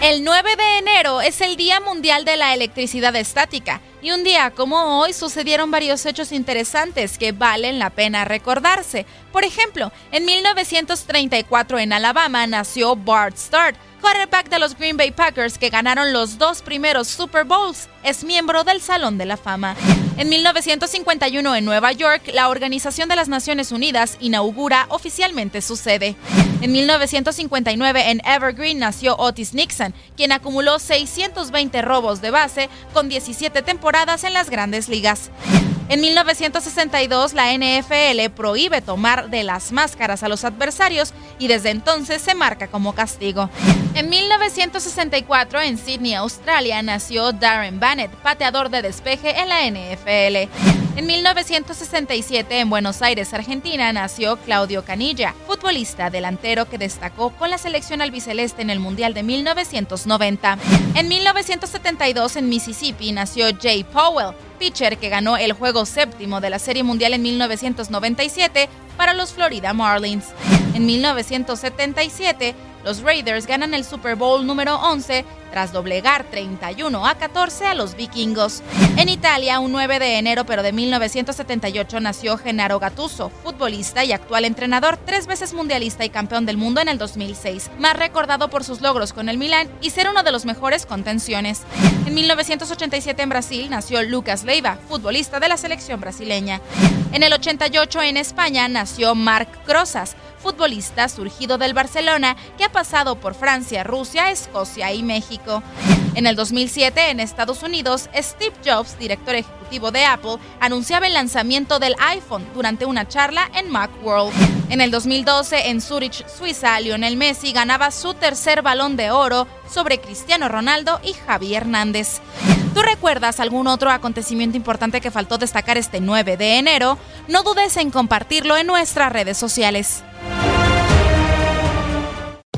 El 9 de enero es el Día Mundial de la Electricidad Estática y un día como hoy sucedieron varios hechos interesantes que valen la pena recordarse. Por ejemplo, en 1934 en Alabama nació Bart Starr, quarterback de los Green Bay Packers que ganaron los dos primeros Super Bowls. Es miembro del Salón de la Fama. En 1951 en Nueva York, la Organización de las Naciones Unidas inaugura oficialmente su sede. En 1959 en Evergreen nació Otis Nixon, quien acumuló 620 robos de base con 17 temporadas en las grandes ligas. En 1962 la NFL prohíbe tomar de las máscaras a los adversarios y desde entonces se marca como castigo. En 1964 en Sydney, Australia, nació Darren Bannett, pateador de despeje en la NFL. En 1967 en Buenos Aires, Argentina, nació Claudio Canilla, futbolista delantero que destacó con la selección albiceleste en el Mundial de 1990. En 1972 en Mississippi nació Jay Powell, pitcher que ganó el juego séptimo de la Serie Mundial en 1997 para los Florida Marlins. En 1977, los Raiders ganan el Super Bowl número 11 tras doblegar 31 a 14 a los vikingos. En Italia, un 9 de enero pero de 1978 nació Gennaro Gattuso, futbolista y actual entrenador, tres veces mundialista y campeón del mundo en el 2006, más recordado por sus logros con el Milán y ser uno de los mejores contenciones. En 1987 en Brasil nació Lucas Leiva, futbolista de la selección brasileña. En el 88 en España nació Marc Crozas, futbolista surgido del Barcelona que ha pasado por Francia, Rusia, Escocia y México. En el 2007, en Estados Unidos, Steve Jobs, director ejecutivo de Apple, anunciaba el lanzamiento del iPhone durante una charla en Macworld. En el 2012, en Zurich, Suiza, Lionel Messi ganaba su tercer balón de oro sobre Cristiano Ronaldo y Javi Hernández. ¿Tú recuerdas algún otro acontecimiento importante que faltó destacar este 9 de enero? No dudes en compartirlo en nuestras redes sociales.